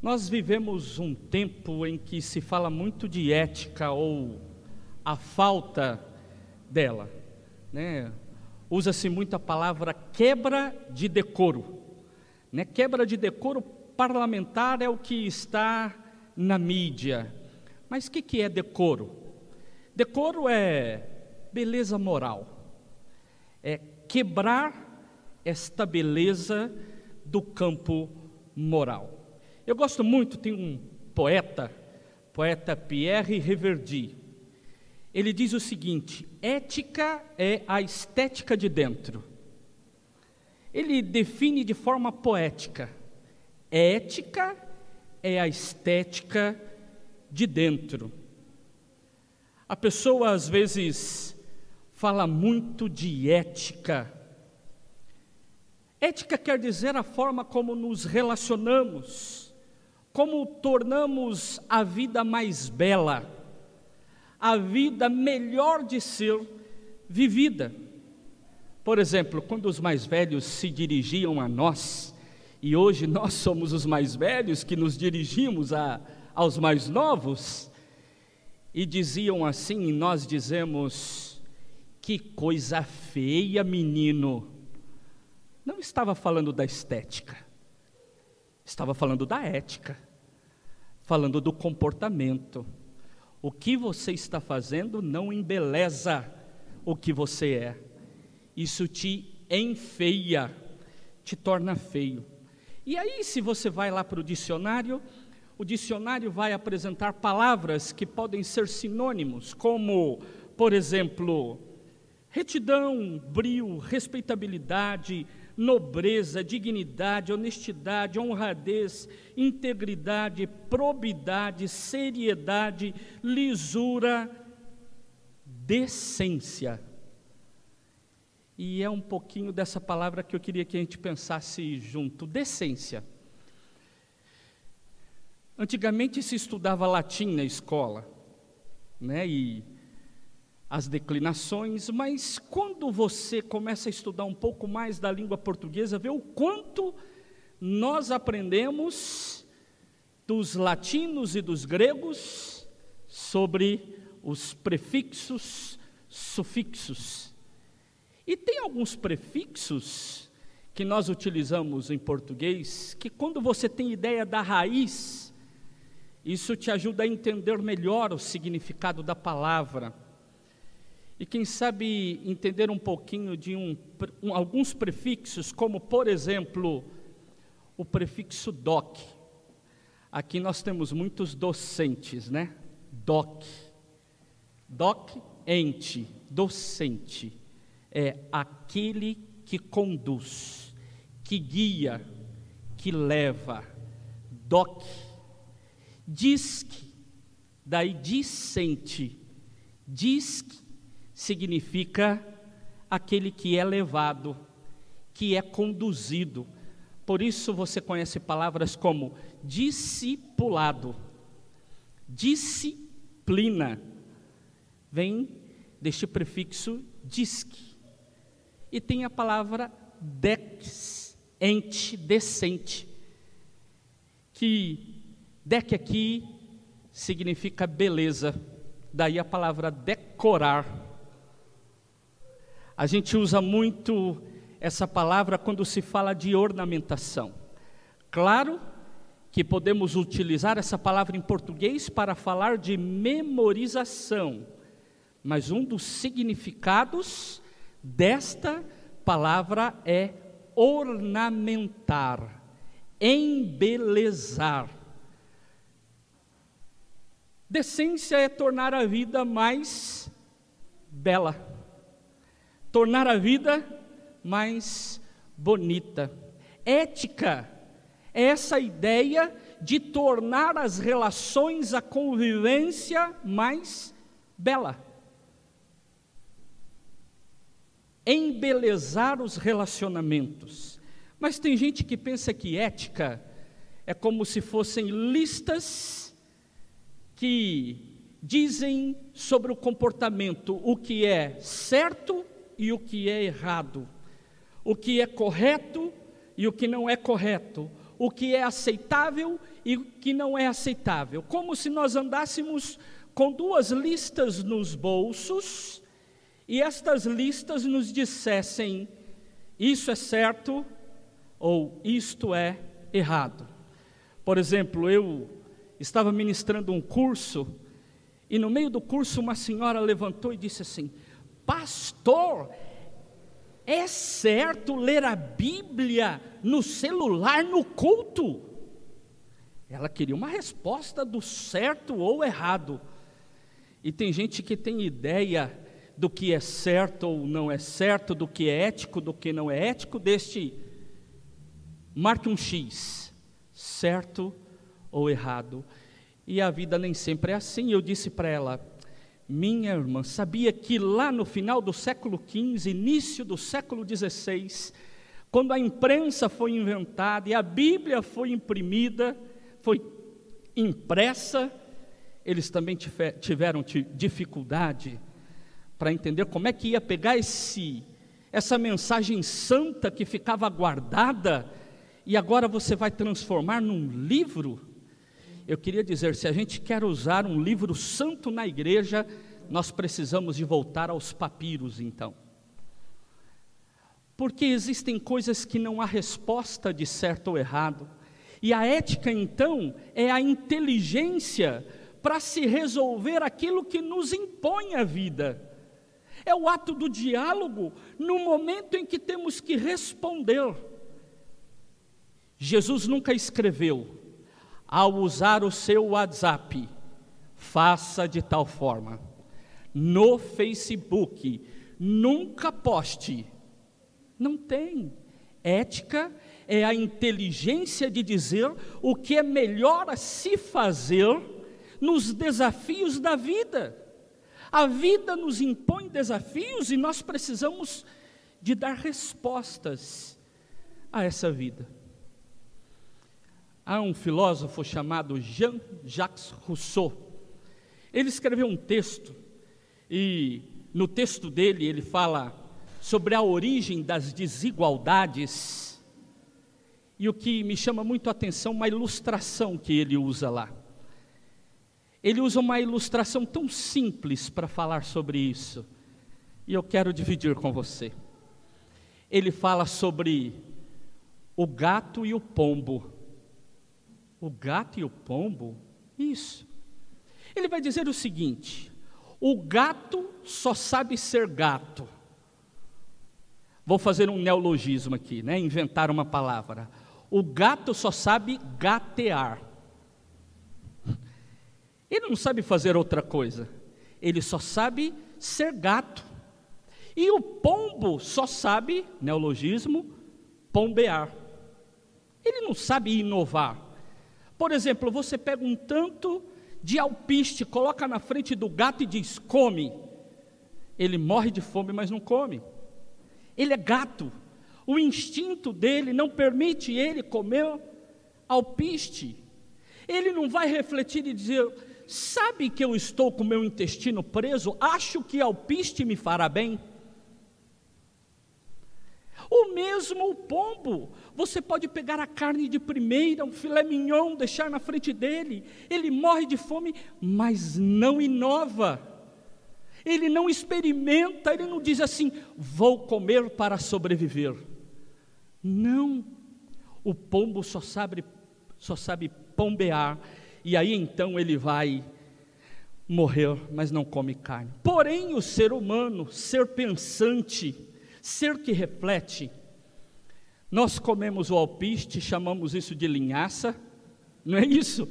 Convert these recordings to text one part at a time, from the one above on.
Nós vivemos um tempo em que se fala muito de ética ou a falta dela, né? Usa-se muito a palavra quebra de decoro, né? Quebra de decoro parlamentar é o que está na mídia. Mas o que, que é decoro? Decoro é beleza moral, é quebrar esta beleza do campo moral. Eu gosto muito, tem um poeta, poeta Pierre Reverdy. Ele diz o seguinte: ética é a estética de dentro. Ele define de forma poética: ética é a estética de dentro. A pessoa às vezes fala muito de ética. Ética quer dizer a forma como nos relacionamos como tornamos a vida mais bela, a vida melhor de ser vivida. Por exemplo, quando os mais velhos se dirigiam a nós, e hoje nós somos os mais velhos que nos dirigimos a, aos mais novos, e diziam assim, e nós dizemos: que coisa feia, menino. Não estava falando da estética, estava falando da ética falando do comportamento. O que você está fazendo não embeleza o que você é. Isso te enfeia, te torna feio. E aí, se você vai lá para o dicionário, o dicionário vai apresentar palavras que podem ser sinônimos, como, por exemplo, retidão, brio, respeitabilidade, nobreza, dignidade, honestidade, honradez, integridade, probidade, seriedade, lisura, decência. E é um pouquinho dessa palavra que eu queria que a gente pensasse junto: decência. Antigamente se estudava latim na escola, né? E as declinações, mas quando você começa a estudar um pouco mais da língua portuguesa, vê o quanto nós aprendemos dos latinos e dos gregos sobre os prefixos, sufixos. E tem alguns prefixos que nós utilizamos em português que quando você tem ideia da raiz, isso te ajuda a entender melhor o significado da palavra. E quem sabe entender um pouquinho de um, um, alguns prefixos, como por exemplo, o prefixo doc. Aqui nós temos muitos docentes, né? Doc. Doc, ente, docente. É aquele que conduz, que guia, que leva. Doc. Disque, daí discente. Disque significa aquele que é levado, que é conduzido. Por isso você conhece palavras como discipulado, disciplina, vem deste prefixo disque. E tem a palavra dex, ente, decente, que dec aqui significa beleza, daí a palavra decorar a gente usa muito essa palavra quando se fala de ornamentação. Claro que podemos utilizar essa palavra em português para falar de memorização, mas um dos significados desta palavra é ornamentar, embelezar. Decência é tornar a vida mais bela tornar a vida mais bonita. Ética é essa ideia de tornar as relações, a convivência mais bela. Embelezar os relacionamentos. Mas tem gente que pensa que ética é como se fossem listas que dizem sobre o comportamento o que é certo e o que é errado, o que é correto e o que não é correto, o que é aceitável e o que não é aceitável, como se nós andássemos com duas listas nos bolsos e estas listas nos dissessem: isso é certo ou isto é errado. Por exemplo, eu estava ministrando um curso e no meio do curso uma senhora levantou e disse assim: Pastor, é certo ler a Bíblia no celular no culto? Ela queria uma resposta do certo ou errado. E tem gente que tem ideia do que é certo ou não é certo, do que é ético, do que não é ético, deste marque um X, certo ou errado. E a vida nem sempre é assim. Eu disse para ela, minha irmã, sabia que lá no final do século XV, início do século XVI, quando a imprensa foi inventada e a Bíblia foi imprimida, foi impressa, eles também tiveram dificuldade para entender como é que ia pegar esse essa mensagem santa que ficava guardada e agora você vai transformar num livro. Eu queria dizer, se a gente quer usar um livro santo na igreja, nós precisamos de voltar aos papiros, então. Porque existem coisas que não há resposta de certo ou errado. E a ética, então, é a inteligência para se resolver aquilo que nos impõe a vida. É o ato do diálogo no momento em que temos que responder. Jesus nunca escreveu, ao usar o seu WhatsApp, faça de tal forma. No Facebook, nunca poste. Não tem. Ética é a inteligência de dizer o que é melhor a se fazer nos desafios da vida. A vida nos impõe desafios e nós precisamos de dar respostas a essa vida. Há um filósofo chamado Jean-Jacques Rousseau. Ele escreveu um texto e no texto dele ele fala sobre a origem das desigualdades. E o que me chama muito a atenção, uma ilustração que ele usa lá. Ele usa uma ilustração tão simples para falar sobre isso, e eu quero dividir com você. Ele fala sobre o gato e o pombo. O gato e o pombo? Isso. Ele vai dizer o seguinte: o gato só sabe ser gato. Vou fazer um neologismo aqui, né? Inventar uma palavra. O gato só sabe gatear. Ele não sabe fazer outra coisa. Ele só sabe ser gato. E o pombo só sabe, neologismo, pombear. Ele não sabe inovar. Por exemplo, você pega um tanto de alpiste, coloca na frente do gato e diz: come. Ele morre de fome, mas não come. Ele é gato. O instinto dele não permite ele comer alpiste. Ele não vai refletir e dizer: Sabe que eu estou com meu intestino preso? Acho que alpiste me fará bem. O mesmo o pombo, você pode pegar a carne de primeira, um filé mignon, deixar na frente dele, ele morre de fome, mas não inova, ele não experimenta, ele não diz assim: vou comer para sobreviver. Não, o pombo só sabe, só sabe pombear, e aí então ele vai morrer, mas não come carne. Porém, o ser humano, ser pensante, ser que reflete, nós comemos o alpiste, chamamos isso de linhaça, não é isso?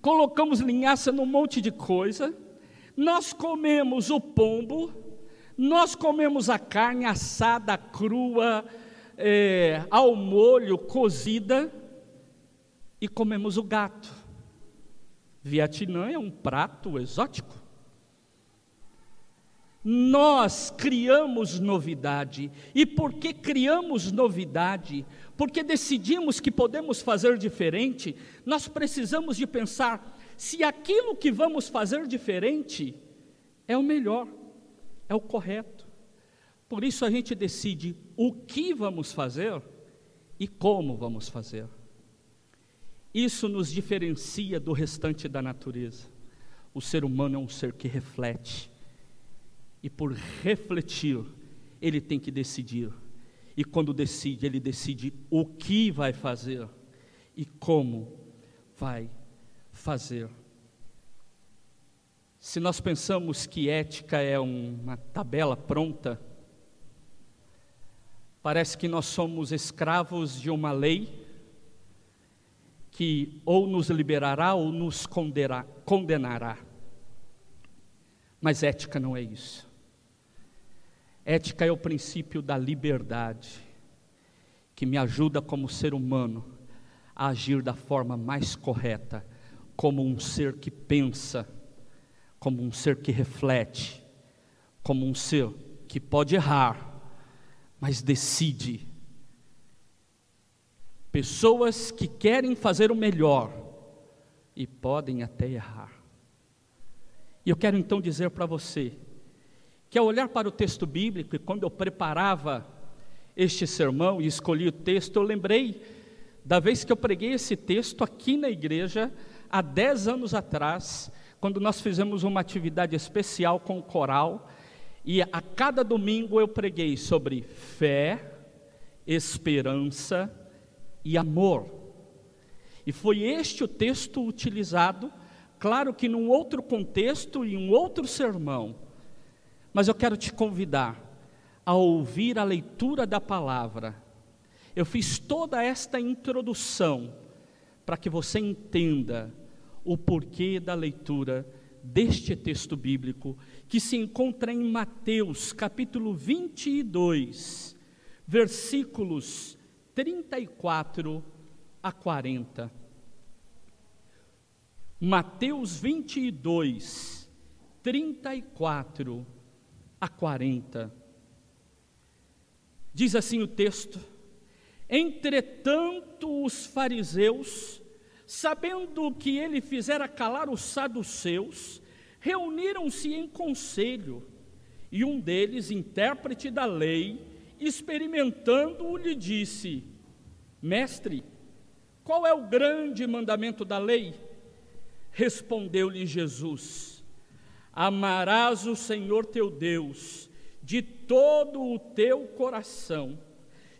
Colocamos linhaça num monte de coisa, nós comemos o pombo, nós comemos a carne assada, crua, é, ao molho, cozida, e comemos o gato. Vietnã é um prato exótico. Nós criamos novidade. E por que criamos novidade? Porque decidimos que podemos fazer diferente, nós precisamos de pensar se aquilo que vamos fazer diferente é o melhor, é o correto. Por isso a gente decide o que vamos fazer e como vamos fazer. Isso nos diferencia do restante da natureza. O ser humano é um ser que reflete, e por refletir, ele tem que decidir. E quando decide, ele decide o que vai fazer e como vai fazer. Se nós pensamos que ética é uma tabela pronta, parece que nós somos escravos de uma lei que ou nos liberará ou nos condenará. Mas ética não é isso. Ética é o princípio da liberdade, que me ajuda como ser humano a agir da forma mais correta, como um ser que pensa como um ser que reflete, como um ser que pode errar, mas decide. Pessoas que querem fazer o melhor e podem até errar. E eu quero então dizer para você que ao olhar para o texto bíblico e quando eu preparava este sermão e escolhi o texto, eu lembrei da vez que eu preguei esse texto aqui na igreja há dez anos atrás quando nós fizemos uma atividade especial com o coral, e a cada domingo eu preguei sobre fé, esperança e amor. E foi este o texto utilizado, claro que num outro contexto e um outro sermão, mas eu quero te convidar a ouvir a leitura da palavra. Eu fiz toda esta introdução para que você entenda o porquê da leitura deste texto bíblico, que se encontra em Mateus, capítulo 22, versículos 34 a 40. Mateus 22, 34 a 40. Diz assim o texto: Entretanto, os fariseus sabendo que ele fizera calar os saduceus, reuniram-se em conselho, e um deles, intérprete da lei, experimentando-o, lhe disse: Mestre, qual é o grande mandamento da lei? Respondeu-lhe Jesus: Amarás o Senhor teu Deus de todo o teu coração,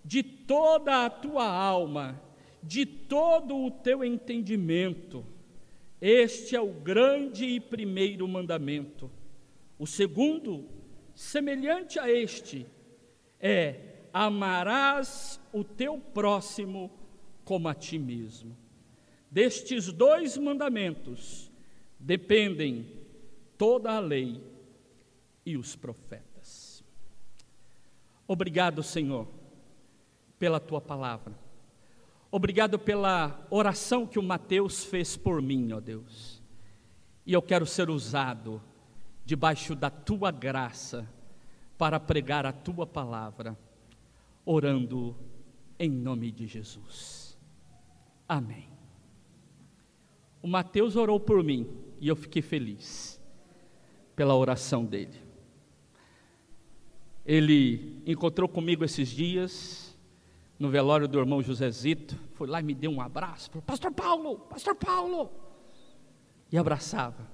de toda a tua alma de todo o teu entendimento. Este é o grande e primeiro mandamento. O segundo, semelhante a este, é: amarás o teu próximo como a ti mesmo. Destes dois mandamentos dependem toda a lei e os profetas. Obrigado, Senhor, pela tua palavra. Obrigado pela oração que o Mateus fez por mim, ó Deus. E eu quero ser usado debaixo da tua graça para pregar a tua palavra, orando em nome de Jesus. Amém. O Mateus orou por mim e eu fiquei feliz pela oração dele. Ele encontrou comigo esses dias, no velório do irmão Josezito, foi lá e me deu um abraço, falou, Pastor Paulo, Pastor Paulo, e abraçava.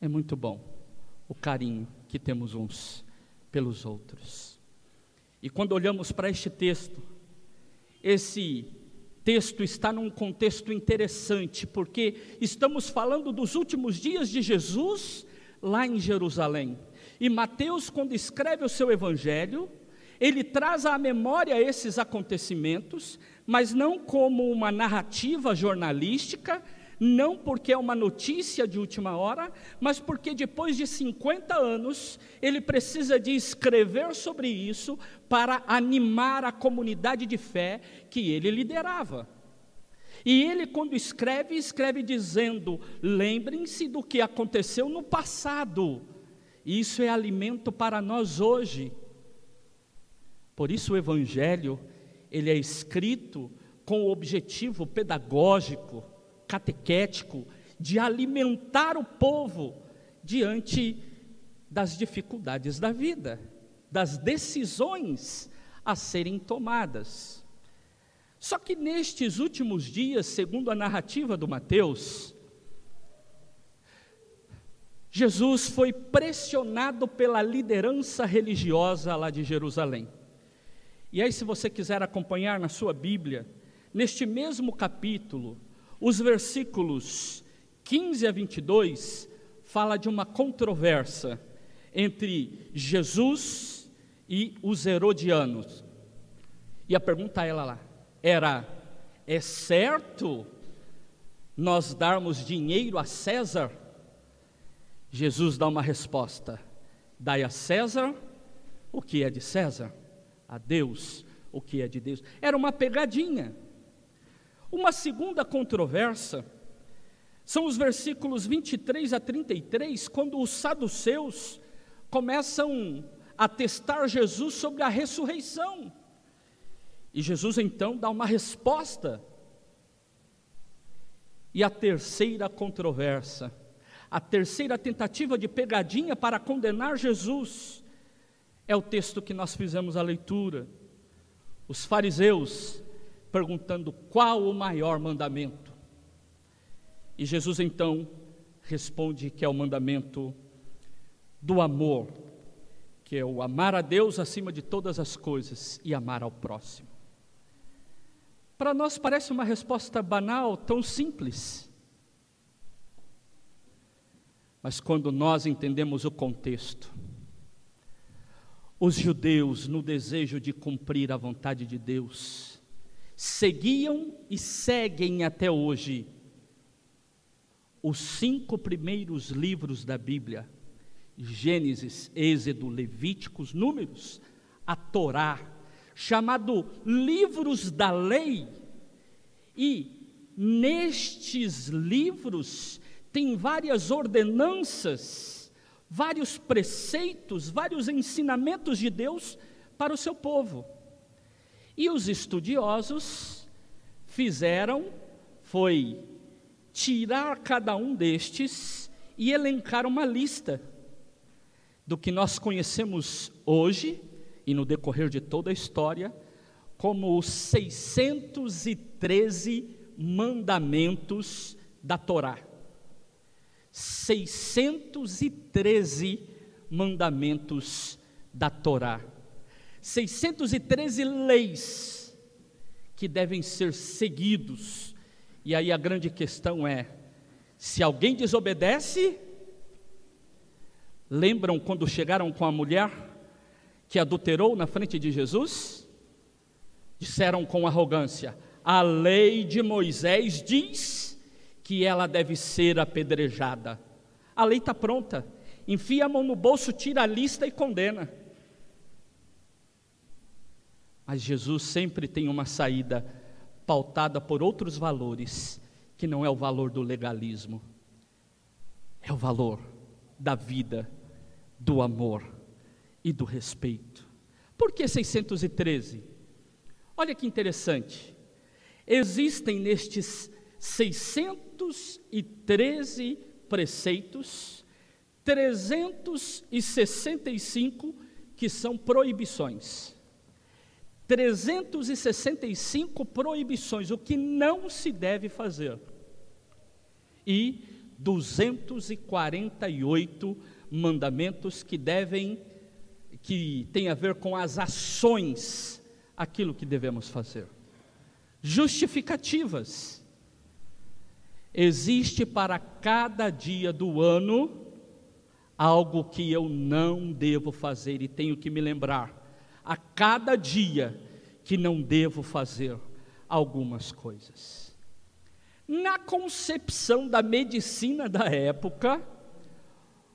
É muito bom o carinho que temos uns pelos outros. E quando olhamos para este texto, esse texto está num contexto interessante, porque estamos falando dos últimos dias de Jesus lá em Jerusalém. E Mateus, quando escreve o seu evangelho, ele traz à memória esses acontecimentos, mas não como uma narrativa jornalística, não porque é uma notícia de última hora, mas porque depois de 50 anos ele precisa de escrever sobre isso para animar a comunidade de fé que ele liderava. E ele, quando escreve, escreve dizendo: lembrem-se do que aconteceu no passado. Isso é alimento para nós hoje. Por isso o evangelho, ele é escrito com o objetivo pedagógico, catequético de alimentar o povo diante das dificuldades da vida, das decisões a serem tomadas. Só que nestes últimos dias, segundo a narrativa do Mateus, Jesus foi pressionado pela liderança religiosa lá de Jerusalém. E aí, se você quiser acompanhar na sua Bíblia, neste mesmo capítulo, os versículos 15 a 22 fala de uma controvérsia entre Jesus e os herodianos. E a pergunta ela lá era: é certo nós darmos dinheiro a César? Jesus dá uma resposta: dai a César o que é de César, a Deus o que é de Deus. Era uma pegadinha. Uma segunda controvérsia são os versículos 23 a 33, quando os saduceus começam a testar Jesus sobre a ressurreição. E Jesus então dá uma resposta. E a terceira controvérsia, a terceira tentativa de pegadinha para condenar Jesus, é o texto que nós fizemos a leitura. Os fariseus perguntando qual o maior mandamento. E Jesus então responde que é o mandamento do amor, que é o amar a Deus acima de todas as coisas e amar ao próximo. Para nós parece uma resposta banal, tão simples. Mas quando nós entendemos o contexto, os judeus, no desejo de cumprir a vontade de Deus, seguiam e seguem até hoje os cinco primeiros livros da Bíblia: Gênesis, Êxodo, Levíticos, Números, a Torá, chamado livros da lei. E nestes livros tem várias ordenanças, vários preceitos, vários ensinamentos de Deus para o seu povo. E os estudiosos fizeram foi tirar cada um destes e elencar uma lista do que nós conhecemos hoje e no decorrer de toda a história como os 613 mandamentos da Torá. 613 mandamentos da Torá. 613 leis que devem ser seguidos. E aí a grande questão é: se alguém desobedece, lembram quando chegaram com a mulher que adulterou na frente de Jesus? Disseram com arrogância: a lei de Moisés diz que ela deve ser apedrejada. A lei está pronta. Enfia a mão no bolso, tira a lista e condena. Mas Jesus sempre tem uma saída pautada por outros valores, que não é o valor do legalismo, é o valor da vida, do amor e do respeito. Por que 613? Olha que interessante. Existem nestes 613 preceitos, 365 que são proibições. 365 proibições, o que não se deve fazer, e 248 mandamentos que devem, que tem a ver com as ações, aquilo que devemos fazer. Justificativas. Existe para cada dia do ano algo que eu não devo fazer e tenho que me lembrar a cada dia que não devo fazer algumas coisas. Na concepção da medicina da época,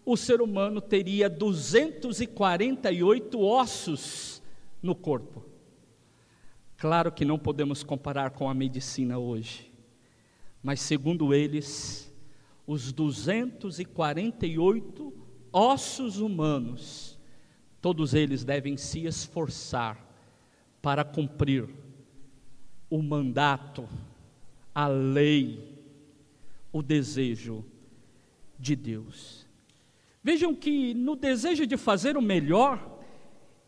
o ser humano teria 248 ossos no corpo. Claro que não podemos comparar com a medicina hoje, mas segundo eles, os 248 ossos humanos Todos eles devem se esforçar para cumprir o mandato, a lei, o desejo de Deus. Vejam que no desejo de fazer o melhor,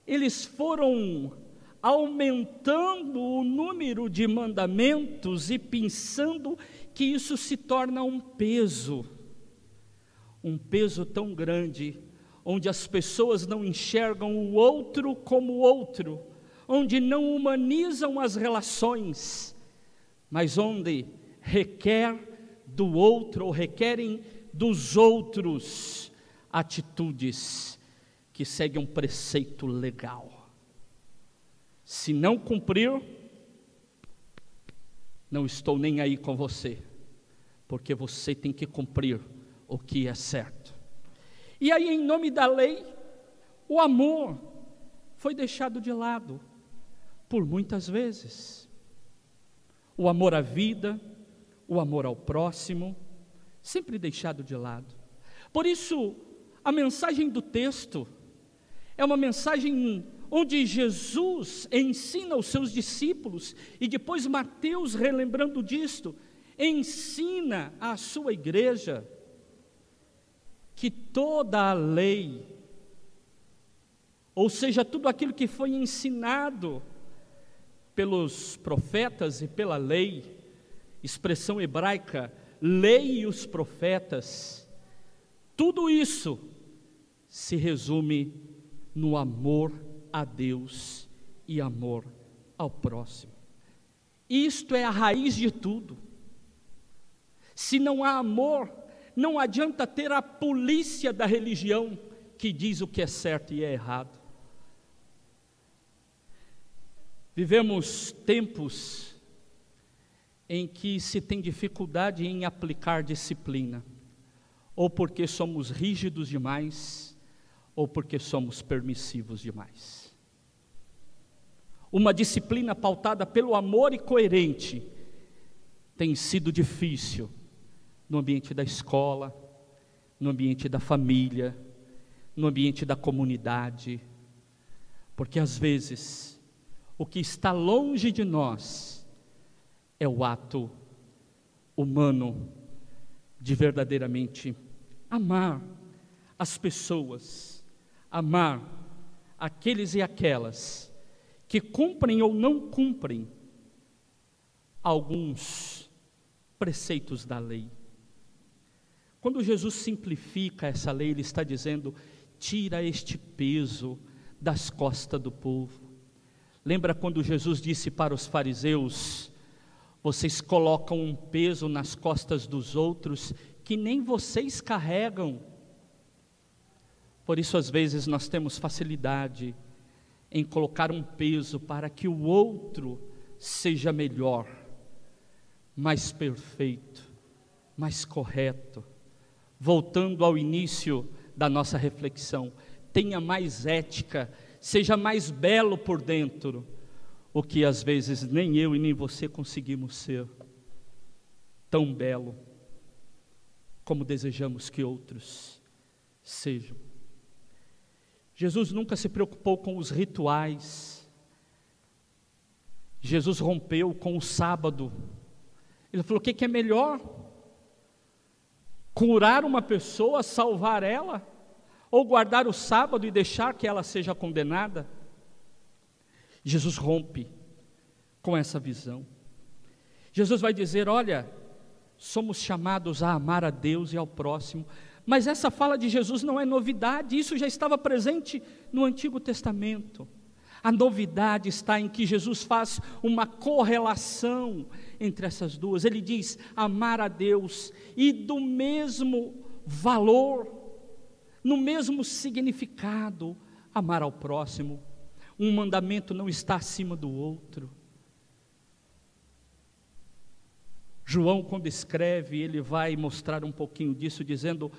eles foram aumentando o número de mandamentos e pensando que isso se torna um peso, um peso tão grande, onde as pessoas não enxergam o outro como outro, onde não humanizam as relações, mas onde requer do outro, ou requerem dos outros atitudes que seguem um preceito legal. Se não cumprir, não estou nem aí com você, porque você tem que cumprir o que é certo. E aí, em nome da lei, o amor foi deixado de lado por muitas vezes. O amor à vida, o amor ao próximo, sempre deixado de lado. Por isso, a mensagem do texto é uma mensagem onde Jesus ensina os seus discípulos, e depois Mateus, relembrando disto, ensina à sua igreja que toda a lei, ou seja, tudo aquilo que foi ensinado pelos profetas e pela lei, expressão hebraica, lei e os profetas, tudo isso se resume no amor a Deus e amor ao próximo. Isto é a raiz de tudo. Se não há amor, não adianta ter a polícia da religião que diz o que é certo e é errado. Vivemos tempos em que se tem dificuldade em aplicar disciplina, ou porque somos rígidos demais, ou porque somos permissivos demais. Uma disciplina pautada pelo amor e coerente, tem sido difícil no ambiente da escola, no ambiente da família, no ambiente da comunidade, porque às vezes o que está longe de nós é o ato humano de verdadeiramente amar as pessoas, amar aqueles e aquelas que cumprem ou não cumprem alguns preceitos da lei. Quando Jesus simplifica essa lei, ele está dizendo: tira este peso das costas do povo. Lembra quando Jesus disse para os fariseus: vocês colocam um peso nas costas dos outros que nem vocês carregam. Por isso, às vezes, nós temos facilidade em colocar um peso para que o outro seja melhor, mais perfeito, mais correto. Voltando ao início da nossa reflexão, tenha mais ética, seja mais belo por dentro, o que às vezes nem eu e nem você conseguimos ser tão belo como desejamos que outros sejam. Jesus nunca se preocupou com os rituais. Jesus rompeu com o sábado. Ele falou: o que, que é melhor? Curar uma pessoa, salvar ela? Ou guardar o sábado e deixar que ela seja condenada? Jesus rompe com essa visão. Jesus vai dizer: olha, somos chamados a amar a Deus e ao próximo, mas essa fala de Jesus não é novidade, isso já estava presente no Antigo Testamento. A novidade está em que Jesus faz uma correlação entre essas duas. Ele diz amar a Deus e do mesmo valor, no mesmo significado, amar ao próximo. Um mandamento não está acima do outro. João, quando escreve, ele vai mostrar um pouquinho disso, dizendo: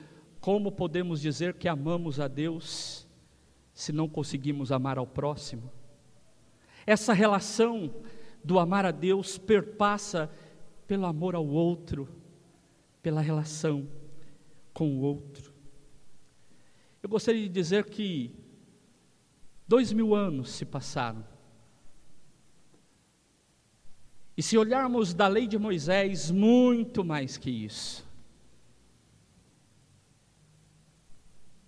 como podemos dizer que amamos a Deus se não conseguimos amar ao próximo? Essa relação do amar a Deus perpassa pelo amor ao outro, pela relação com o outro. Eu gostaria de dizer que dois mil anos se passaram. E se olharmos da lei de Moisés, muito mais que isso.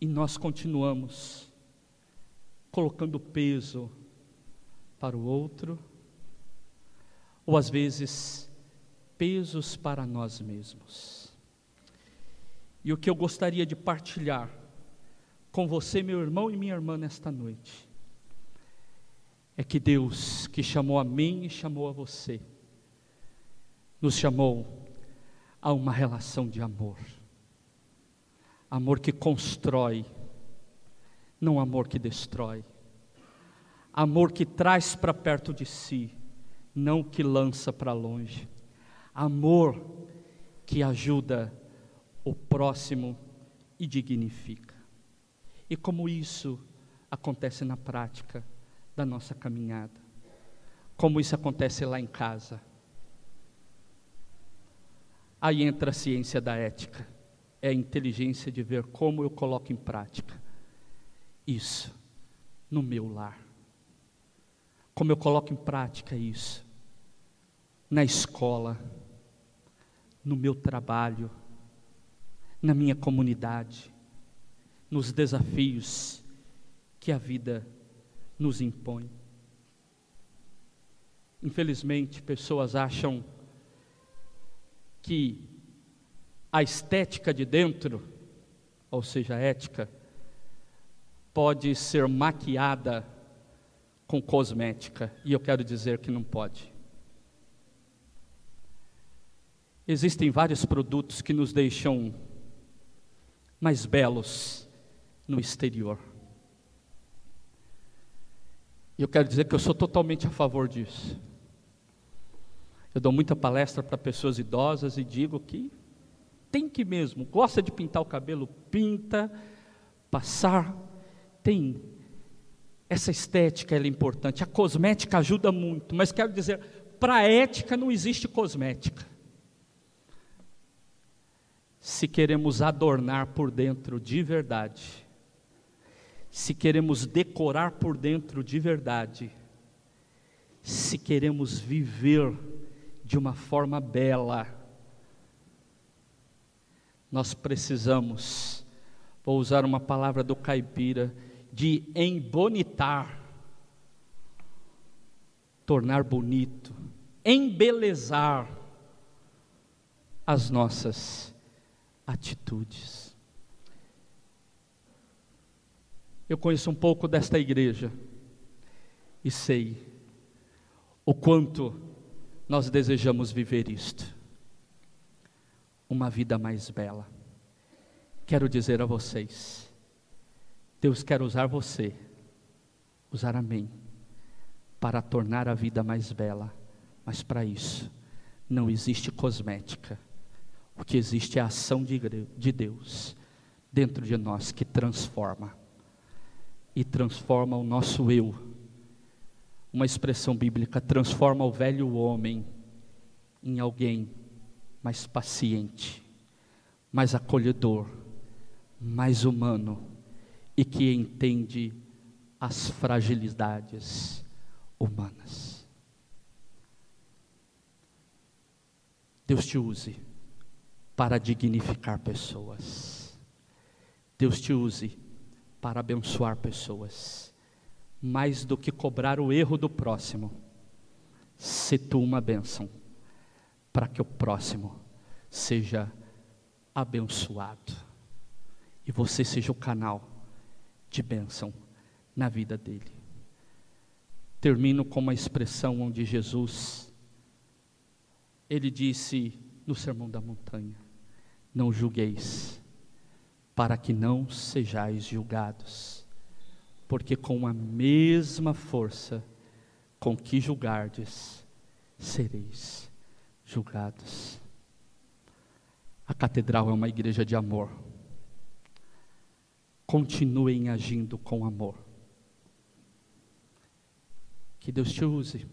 E nós continuamos colocando peso para o outro, ou às vezes pesos para nós mesmos. E o que eu gostaria de partilhar com você, meu irmão e minha irmã, nesta noite, é que Deus, que chamou a mim e chamou a você, nos chamou a uma relação de amor. Amor que constrói, não amor que destrói. Amor que traz para perto de si, não que lança para longe. Amor que ajuda o próximo e dignifica. E como isso acontece na prática da nossa caminhada? Como isso acontece lá em casa? Aí entra a ciência da ética, é a inteligência de ver como eu coloco em prática isso no meu lar. Como eu coloco em prática isso na escola, no meu trabalho, na minha comunidade, nos desafios que a vida nos impõe. Infelizmente, pessoas acham que a estética de dentro, ou seja, a ética, pode ser maquiada com cosmética, e eu quero dizer que não pode. Existem vários produtos que nos deixam mais belos no exterior. E eu quero dizer que eu sou totalmente a favor disso. Eu dou muita palestra para pessoas idosas e digo que tem que mesmo, gosta de pintar o cabelo, pinta, passar, tem essa estética é importante. A cosmética ajuda muito, mas quero dizer, para a ética não existe cosmética. Se queremos adornar por dentro de verdade, se queremos decorar por dentro de verdade, se queremos viver de uma forma bela. Nós precisamos, vou usar uma palavra do caipira, de embonitar, tornar bonito, embelezar as nossas atitudes. Eu conheço um pouco desta igreja e sei o quanto nós desejamos viver isto. Uma vida mais bela. Quero dizer a vocês, Deus quer usar você, usar a mim, para tornar a vida mais bela, mas para isso não existe cosmética. O que existe é a ação de, de Deus dentro de nós que transforma e transforma o nosso eu uma expressão bíblica, transforma o velho homem em alguém mais paciente, mais acolhedor, mais humano e que entende as fragilidades humanas. Deus te use para dignificar pessoas. Deus te use para abençoar pessoas mais do que cobrar o erro do próximo, se tu uma bênção, para que o próximo seja abençoado e você seja o canal de bênção na vida dele. Termino com uma expressão onde Jesus, ele disse no Sermão da Montanha: Não julgueis, para que não sejais julgados porque com a mesma força com que julgardes, sereis julgados. A catedral é uma igreja de amor. Continuem agindo com amor. Que Deus te use